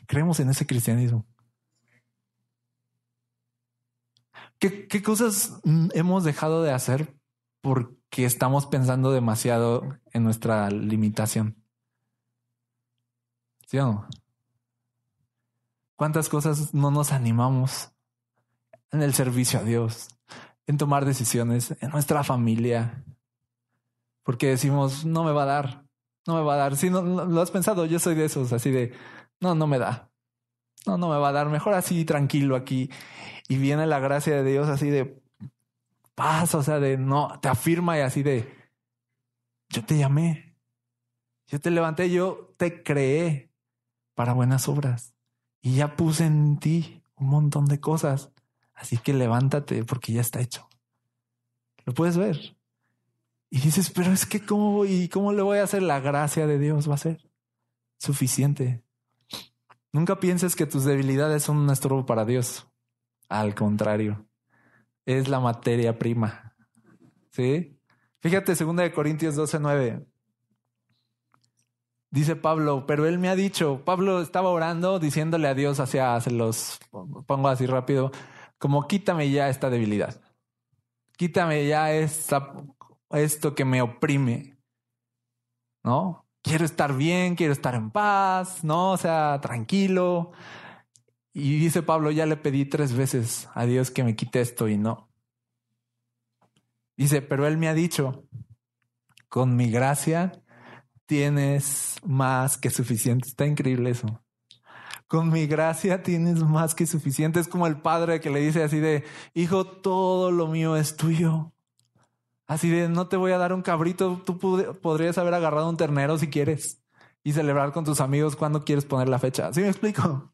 Creemos en ese cristianismo. ¿Qué, cosas hemos dejado de hacer por que estamos pensando demasiado en nuestra limitación. ¿Sí o no? ¿Cuántas cosas no nos animamos en el servicio a Dios, en tomar decisiones, en nuestra familia, porque decimos, no me va a dar, no me va a dar. Si no, lo has pensado, yo soy de esos, así de, no, no me da. No, no me va a dar. Mejor así, tranquilo aquí. Y viene la gracia de Dios así de paz, o sea, de no, te afirma y así de, yo te llamé, yo te levanté, yo te creé para buenas obras y ya puse en ti un montón de cosas. Así que levántate porque ya está hecho. Lo puedes ver. Y dices, pero es que cómo, y cómo le voy a hacer la gracia de Dios va a ser suficiente. Nunca pienses que tus debilidades son un estorbo para Dios. Al contrario, es la materia prima. ¿Sí? Fíjate, 2 Corintios 12, 9. Dice Pablo, pero él me ha dicho, Pablo estaba orando diciéndole a Dios hacia, los pongo así rápido, como quítame ya esta debilidad. Quítame ya esta esto que me oprime, ¿no? Quiero estar bien, quiero estar en paz, ¿no? O sea, tranquilo. Y dice Pablo, ya le pedí tres veces a Dios que me quite esto y no. Dice, pero Él me ha dicho, con mi gracia tienes más que suficiente. Está increíble eso. Con mi gracia tienes más que suficiente. Es como el padre que le dice así de, hijo, todo lo mío es tuyo. Así de, no te voy a dar un cabrito, tú podrías haber agarrado un ternero si quieres y celebrar con tus amigos cuando quieres poner la fecha. ¿Sí me explico?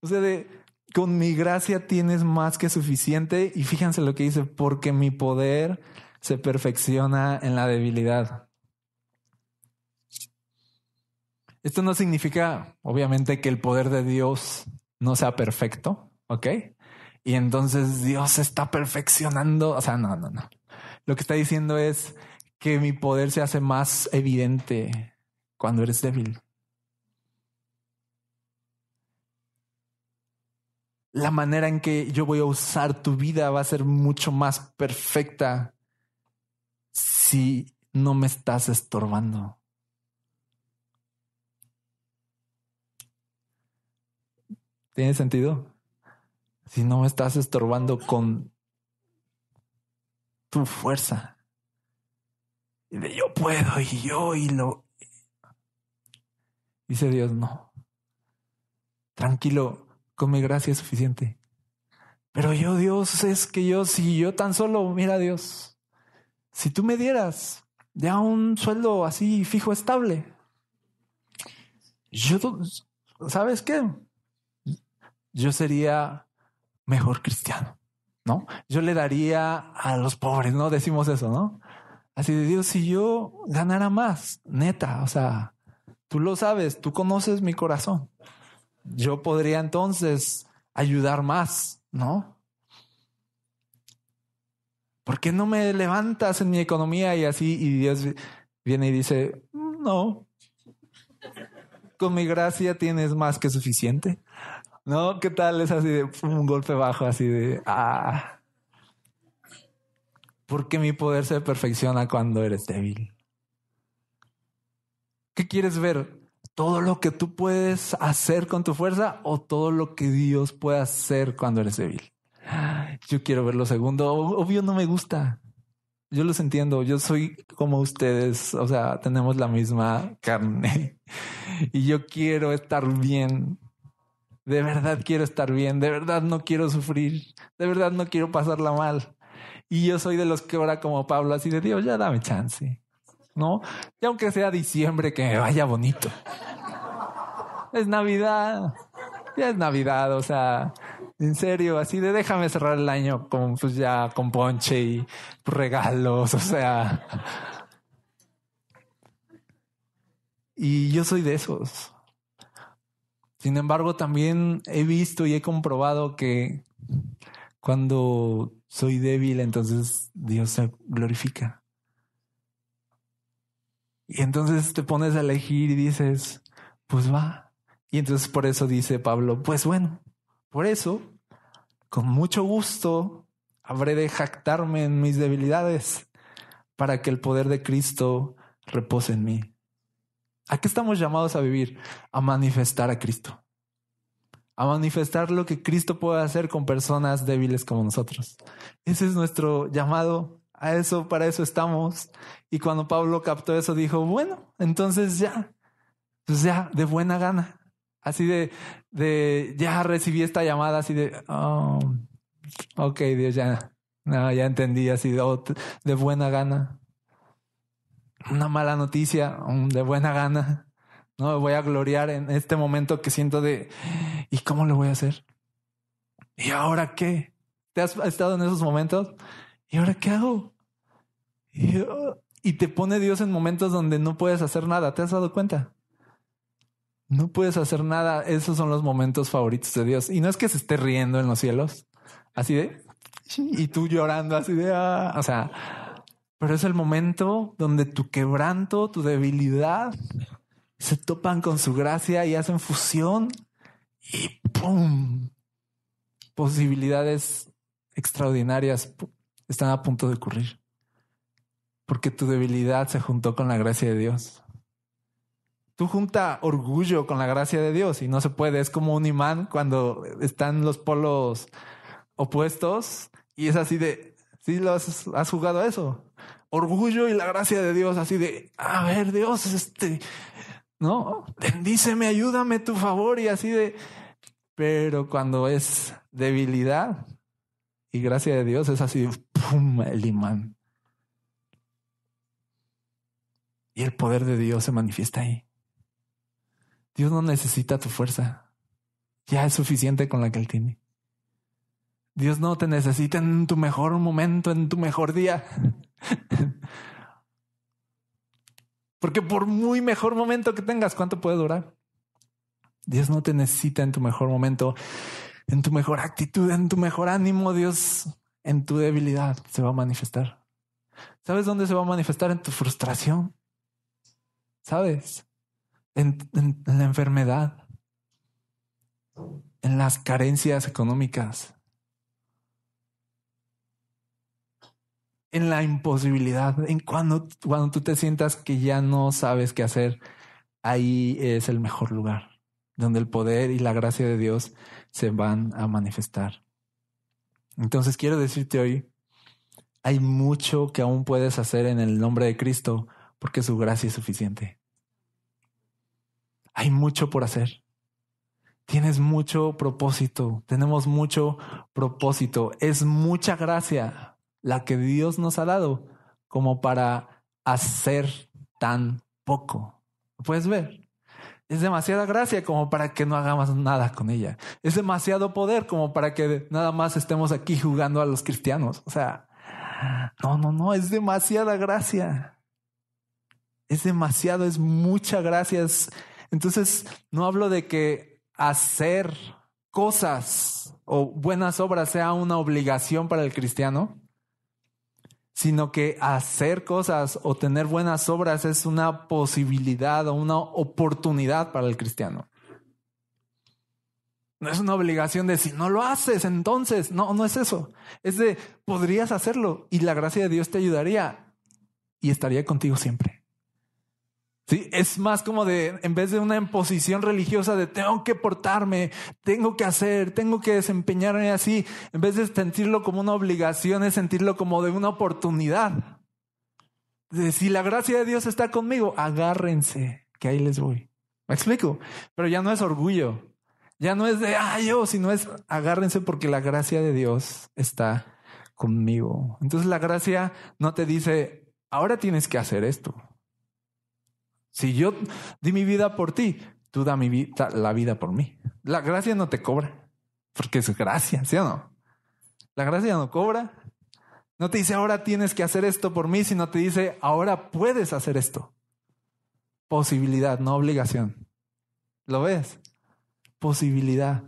O sea, de, con mi gracia tienes más que suficiente y fíjense lo que dice, porque mi poder se perfecciona en la debilidad. Esto no significa, obviamente, que el poder de Dios no sea perfecto, ¿ok? Y entonces Dios está perfeccionando, o sea, no, no, no. Lo que está diciendo es que mi poder se hace más evidente cuando eres débil. La manera en que yo voy a usar tu vida va a ser mucho más perfecta si no me estás estorbando. ¿Tiene sentido? Si no me estás estorbando con tu fuerza. Y de yo puedo y yo y lo... Dice Dios, no. Tranquilo, con mi gracia es suficiente. Pero yo, Dios, es que yo, si yo tan solo, mira Dios, si tú me dieras ya un sueldo así fijo, estable, yo, ¿sabes qué? Yo sería mejor cristiano. ¿no? Yo le daría a los pobres, ¿no? Decimos eso, ¿no? Así de Dios, si yo ganara más, neta, o sea, tú lo sabes, tú conoces mi corazón. Yo podría entonces ayudar más, ¿no? ¿Por qué no me levantas en mi economía y así? Y Dios viene y dice, no, con mi gracia tienes más que suficiente. ¿No? ¿Qué tal? Es así de un golpe bajo, así de ah. Porque mi poder se perfecciona cuando eres débil. ¿Qué quieres ver? ¿Todo lo que tú puedes hacer con tu fuerza o todo lo que Dios puede hacer cuando eres débil? Yo quiero ver lo segundo. Obvio no me gusta. Yo los entiendo. Yo soy como ustedes. O sea, tenemos la misma carne. Y yo quiero estar bien de verdad quiero estar bien, de verdad no quiero sufrir, de verdad no quiero pasarla mal. Y yo soy de los que ora como Pablo, así de Dios, ya dame chance, ¿no? Y aunque sea diciembre, que me vaya bonito. Es Navidad, ya es Navidad, o sea, en serio, así de déjame cerrar el año con, pues ya, con ponche y regalos, o sea. Y yo soy de esos. Sin embargo, también he visto y he comprobado que cuando soy débil, entonces Dios se glorifica. Y entonces te pones a elegir y dices, pues va. Y entonces por eso dice Pablo, pues bueno, por eso, con mucho gusto, habré de jactarme en mis debilidades para que el poder de Cristo repose en mí. ¿A qué estamos llamados a vivir? A manifestar a Cristo. a manifestar lo que Cristo puede hacer con personas débiles como nosotros. Ese es nuestro llamado. A eso, para eso estamos. Y cuando Pablo captó eso, dijo, bueno, entonces ya, pues ya, de buena gana. Así de, de, ya recibí esta llamada, así de, oh, ok, Dios, ya, no, ya entendí, así de, oh, de buena gana. Una mala noticia, de buena gana. No me voy a gloriar en este momento que siento de, ¿y cómo lo voy a hacer? ¿Y ahora qué? ¿Te has estado en esos momentos? ¿Y ahora qué hago? Y, te pone Dios en momentos donde no puedes hacer nada. ¿Te has dado cuenta? No puedes hacer nada. Esos son los momentos favoritos de Dios. Y no es que se esté riendo en los cielos, así de, y tú llorando así de, ah, o sea, pero es el momento donde tu quebranto, tu debilidad, se topan con su gracia y hacen fusión y ¡pum! Posibilidades extraordinarias están a punto de ocurrir. Porque tu debilidad se juntó con la gracia de Dios. Tú junta orgullo con la gracia de Dios y no se puede. Es como un imán cuando están los polos opuestos y es así de, sí, lo has, has jugado a eso. Orgullo y la gracia de Dios, así de, a ver, Dios, este, ¿no? Bendíceme, ayúdame, tu favor y así de... Pero cuando es debilidad y gracia de Dios es así, ¡pum!, el imán. Y el poder de Dios se manifiesta ahí. Dios no necesita tu fuerza. Ya es suficiente con la que Él tiene. Dios no te necesita en tu mejor momento, en tu mejor día. Porque por muy mejor momento que tengas, ¿cuánto puede durar? Dios no te necesita en tu mejor momento, en tu mejor actitud, en tu mejor ánimo. Dios en tu debilidad se va a manifestar. ¿Sabes dónde se va a manifestar? En tu frustración. ¿Sabes? En, la enfermedad. En las carencias económicas. en la imposibilidad, en cuando, cuando tú te sientas que ya no sabes qué hacer, ahí es el mejor lugar, donde el poder y la gracia de Dios se van a manifestar. Entonces quiero decirte hoy, hay mucho que aún puedes hacer en el nombre de Cristo porque su gracia es suficiente. Hay mucho por hacer. Tienes mucho propósito, tenemos mucho propósito, es mucha gracia la que Dios nos ha dado como para hacer tan poco. puedes ver? Es demasiada gracia como para que no hagamos nada con ella. Es demasiado poder como para que nada más estemos aquí jugando a los cristianos. O sea, no, no, no, es demasiada gracia. Es demasiado, es mucha gracia. Entonces, no hablo de que hacer cosas o buenas obras sea una obligación para el cristiano sino que hacer cosas o tener buenas obras es una posibilidad o una oportunidad para el cristiano. No es una obligación de si no lo haces, entonces, no, no es eso. Es de podrías hacerlo y la gracia de Dios te ayudaría y estaría contigo siempre. Sí, es más como de, en vez de una imposición religiosa de tengo que portarme, tengo que hacer, tengo que desempeñarme así, en vez de sentirlo como una obligación, es sentirlo como de una oportunidad. De si la gracia de Dios está conmigo, agárrense, que ahí les voy. ¿Me explico? Pero ya no es orgullo, ya no es de, ah, yo, sino es agárrense porque la gracia de Dios está conmigo. Entonces la gracia no te dice, ahora tienes que hacer esto. Si yo di mi vida por ti, tú da mi vida, la vida por mí. La gracia no te cobra, porque es gracia, ¿sí o no? La gracia no cobra. No te dice ahora tienes que hacer esto por mí, sino te dice ahora puedes hacer esto. Posibilidad, no obligación. ¿Lo ves? Posibilidad.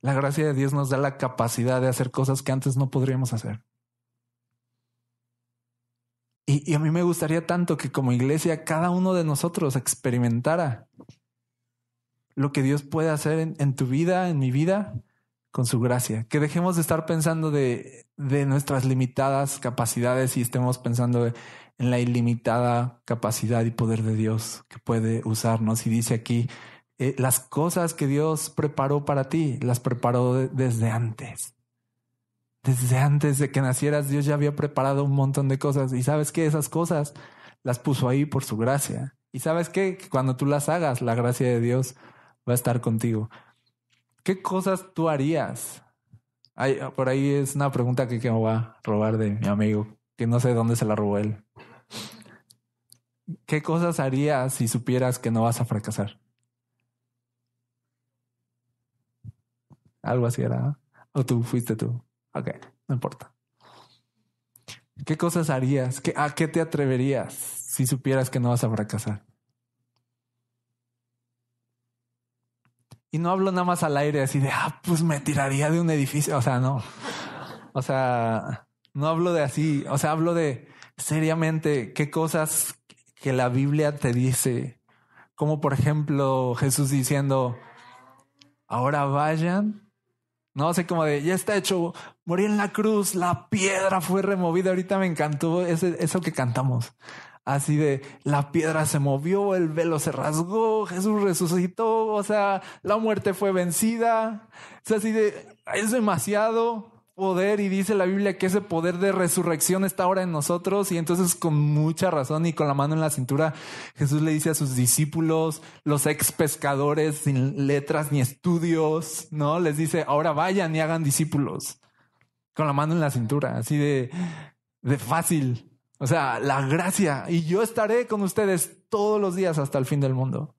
La gracia de Dios nos da la capacidad de hacer cosas que antes no podríamos hacer. Y, a mí me gustaría tanto que como iglesia cada uno de nosotros experimentara lo que Dios puede hacer en, tu vida, en mi vida, con su gracia. Que dejemos de estar pensando de, nuestras limitadas capacidades y estemos pensando en la ilimitada capacidad y poder de Dios que puede usarnos. Y dice aquí, eh, las cosas que Dios preparó para ti, las preparó desde antes. Desde antes de que nacieras, Dios ya había preparado un montón de cosas. Y sabes que esas cosas las puso ahí por su gracia. Y sabes que cuando tú las hagas, la gracia de Dios va a estar contigo. ¿Qué cosas tú harías? por ahí es una pregunta que, que me va a robar de mi amigo, que no sé dónde se la robó él. ¿Qué cosas harías si supieras que no vas a fracasar? Algo así era. ¿O tú fuiste tú? Ok, no importa. ¿Qué cosas harías? ¿A qué te atreverías si supieras que no vas a fracasar? Y no hablo nada más al aire así de, ah, pues me tiraría de un edificio. O sea, no. O sea, no hablo de así. O sea, hablo de seriamente qué cosas que la Biblia te dice. Como por ejemplo Jesús diciendo, ahora vayan no sé, como de ya está hecho, morí en la cruz, la piedra fue removida. Ahorita me encantó ese, eso que cantamos. Así de la piedra se movió, el velo se rasgó, Jesús resucitó, o sea, la muerte fue vencida. Es así de, es demasiado poder y dice la Biblia que ese poder de resurrección está ahora en nosotros y entonces con mucha razón y con la mano en la cintura Jesús le dice a sus discípulos, los ex pescadores sin letras ni estudios, ¿no? Les dice, ahora vayan y hagan discípulos con la mano en la cintura, así de, de fácil. O sea, la gracia y yo estaré con ustedes todos los días hasta el fin del mundo.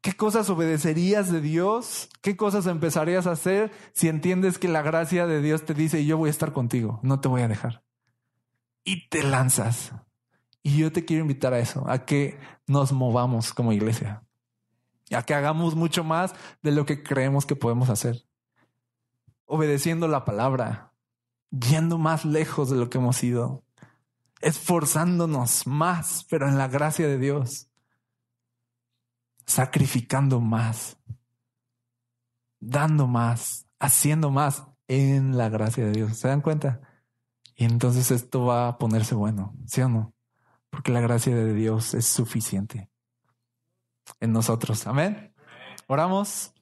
¿Qué cosas obedecerías de Dios? ¿Qué cosas empezarías a hacer si entiendes que la gracia de Dios te dice, yo voy a estar contigo, no te voy a dejar? Y te lanzas. Y yo te quiero invitar a eso, a que nos movamos como iglesia, a que hagamos mucho más de lo que creemos que podemos hacer, obedeciendo la palabra, yendo más lejos de lo que hemos ido, esforzándonos más, pero en la gracia de Dios sacrificando más, dando más, haciendo más en la gracia de Dios. ¿Se dan cuenta? Y entonces esto va a ponerse bueno, ¿sí o no? Porque la gracia de Dios es suficiente en nosotros. Amén. Oramos.